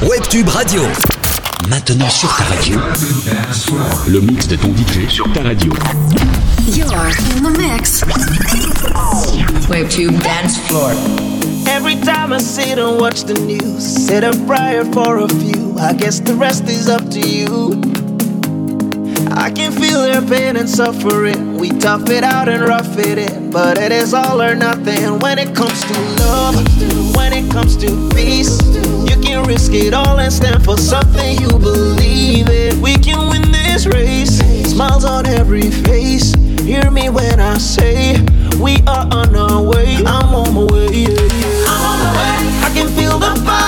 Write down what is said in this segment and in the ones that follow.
Webtube Radio. Maintenant sur ta radio. Le mix de ton DJ sur ta radio. You're in the mix. Webtube Dance Floor. Every time I sit and watch the news, said a prayer for a few. I guess the rest is up to you. I can feel their pain and suffering. We tough it out and rough it in, but it is all or nothing when it comes to love. When it comes to peace, you can risk it all and stand for something you believe in. We can win this race. Smiles on every face. Hear me when I say we are on our way. I'm on my way. Yeah. I'm on my way. I can feel the power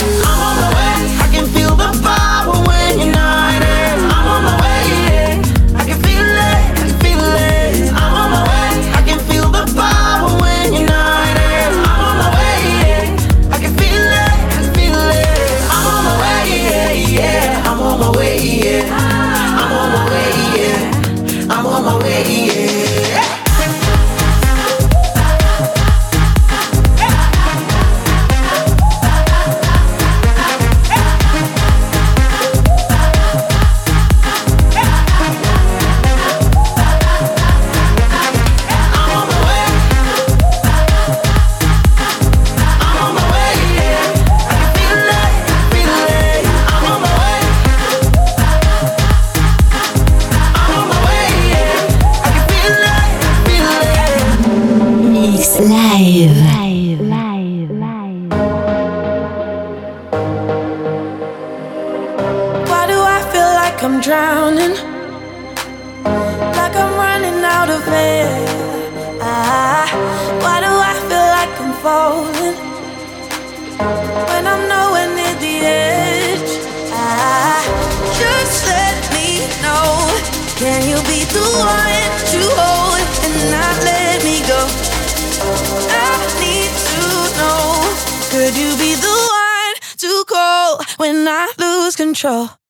control?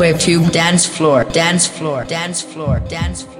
Webtube Dance Floor. Dance Floor. Dance Floor. Dance Floor.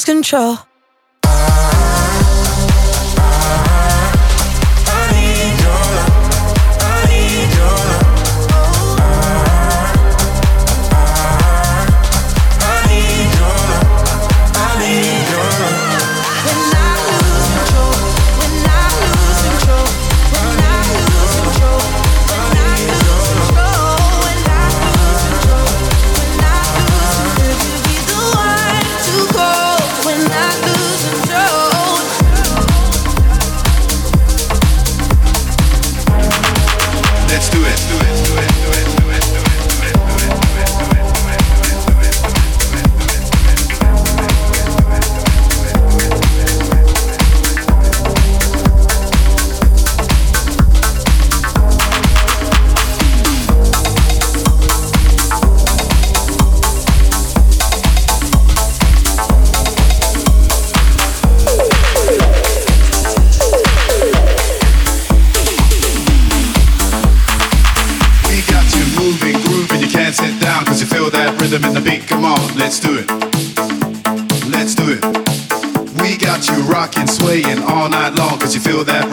lose control.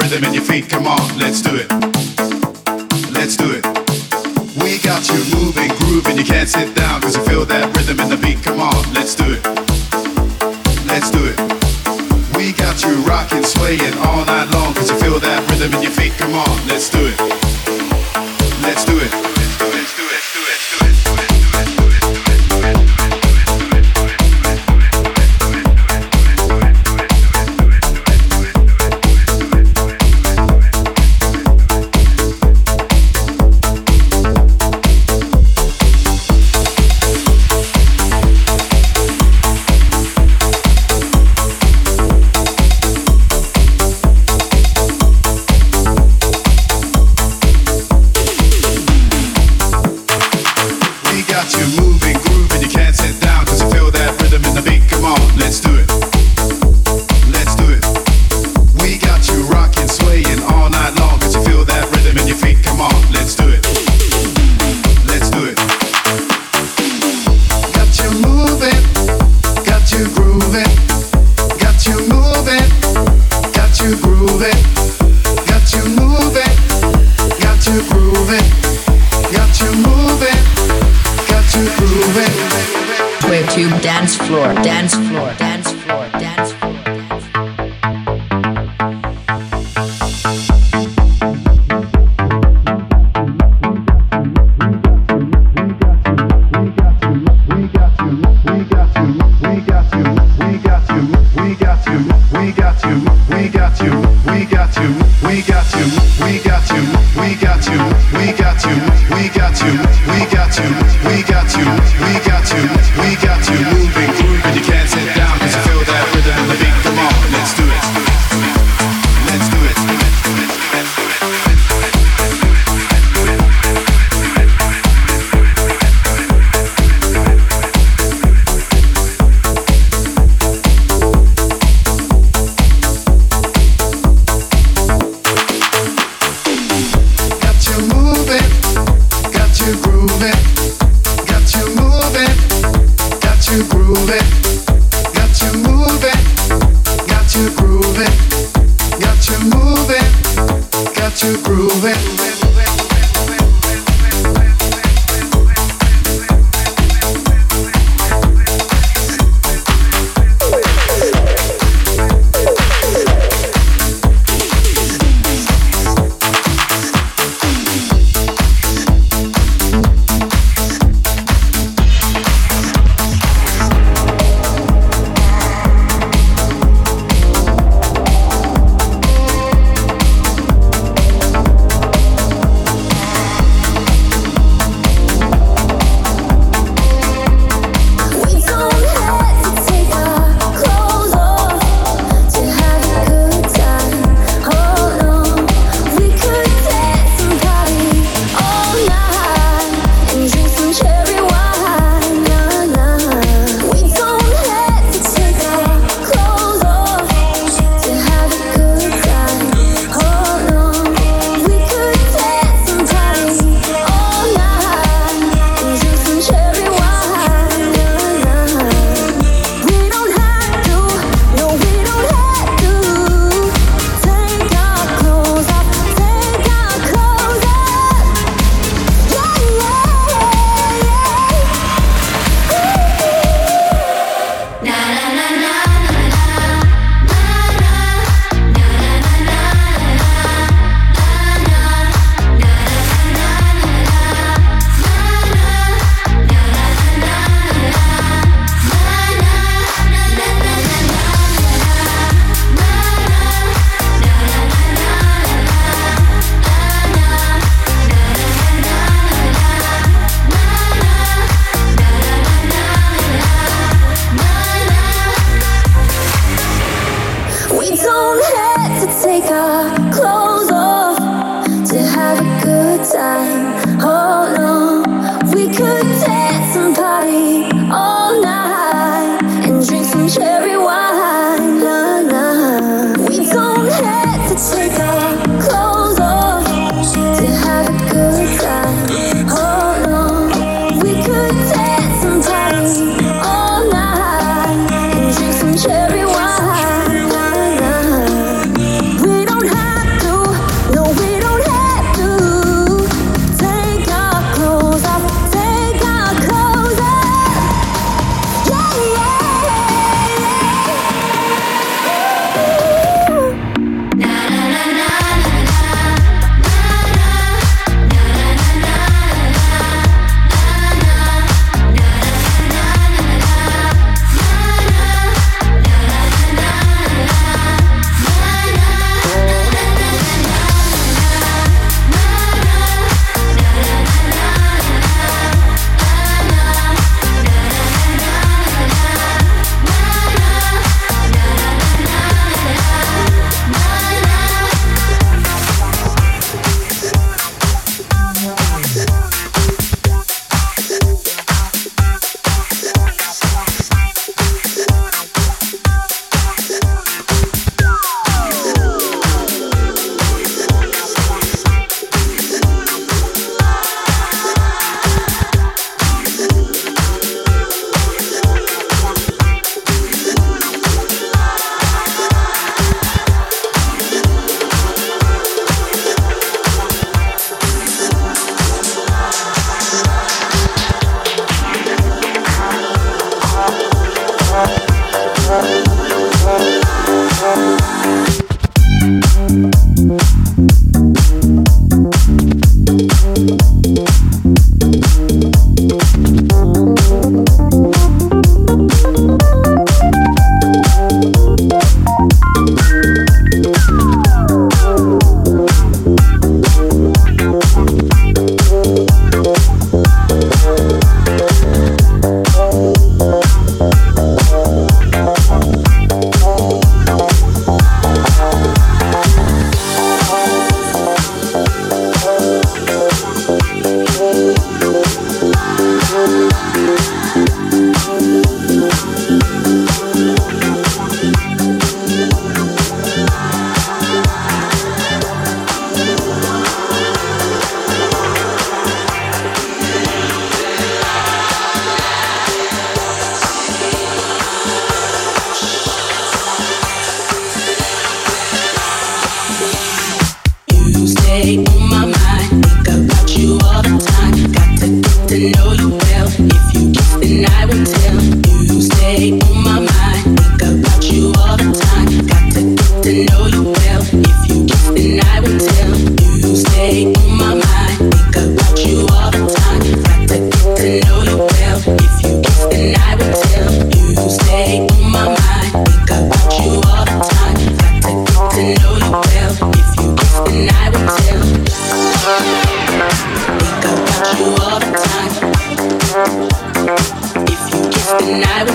Slam them in your feet, come on, let's do it. Let's do it. We got you moving, grooving, you can't sit down, cause you feel that rhythm in the beat, come on, let's do it. Let's do it. We got you rocking, swaying all night long, cause you feel that rhythm in your feet, come on, let's do it. Let's do it.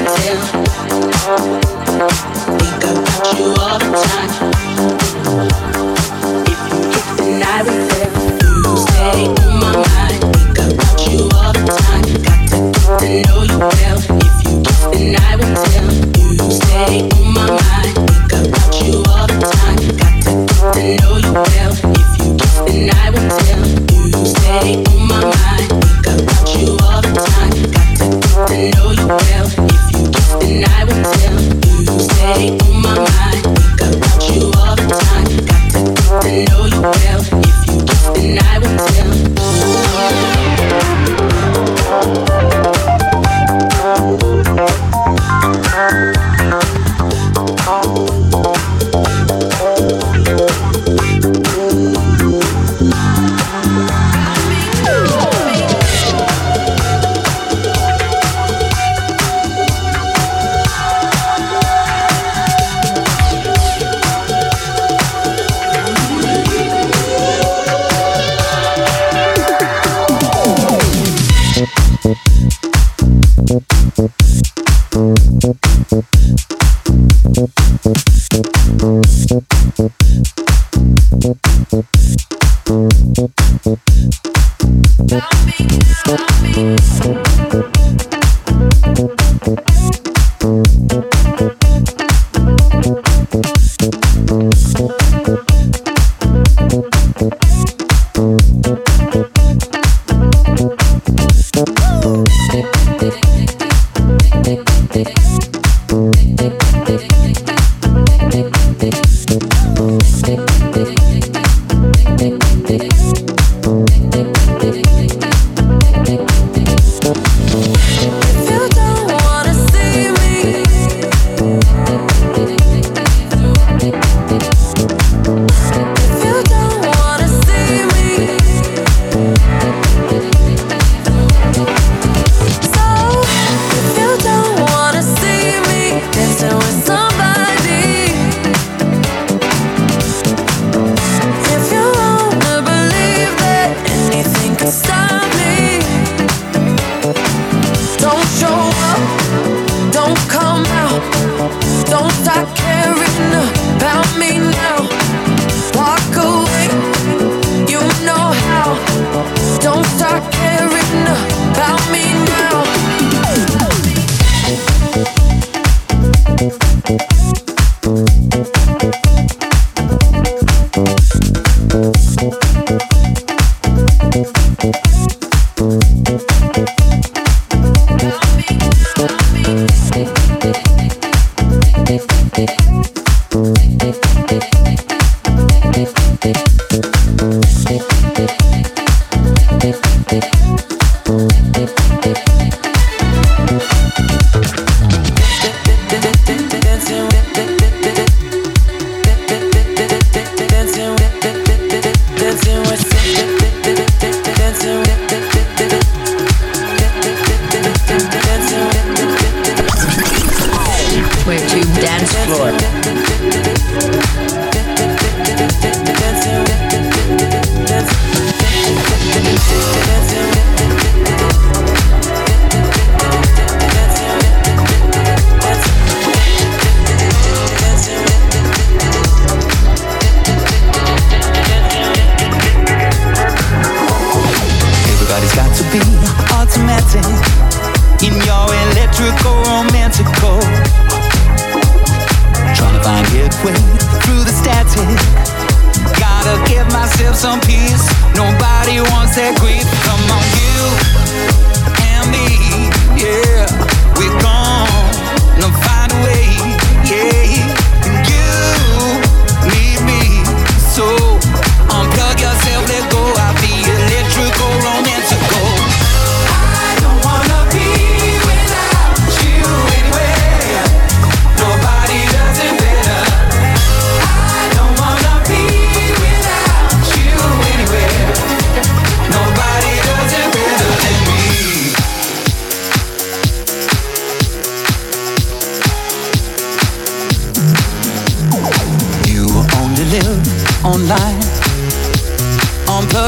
Unplug yourself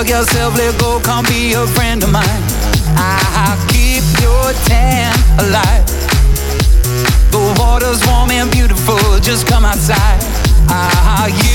Unplug yourself, let go, come be a friend of mine. I'll keep your tan alive. The water's warm and beautiful, just come outside. Ah, you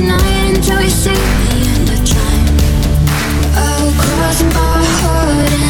tonight until you see the end of time. I'll cross my heart.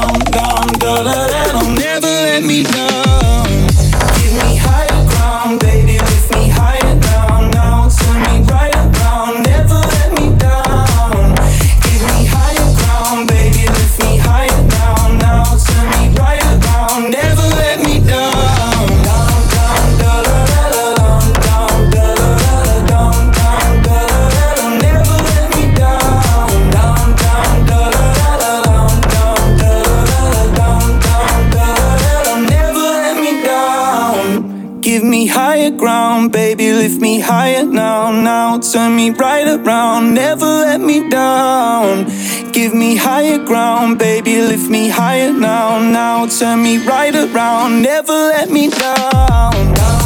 ground, baby, lift me higher now, now. Turn me right around, never let me down. down.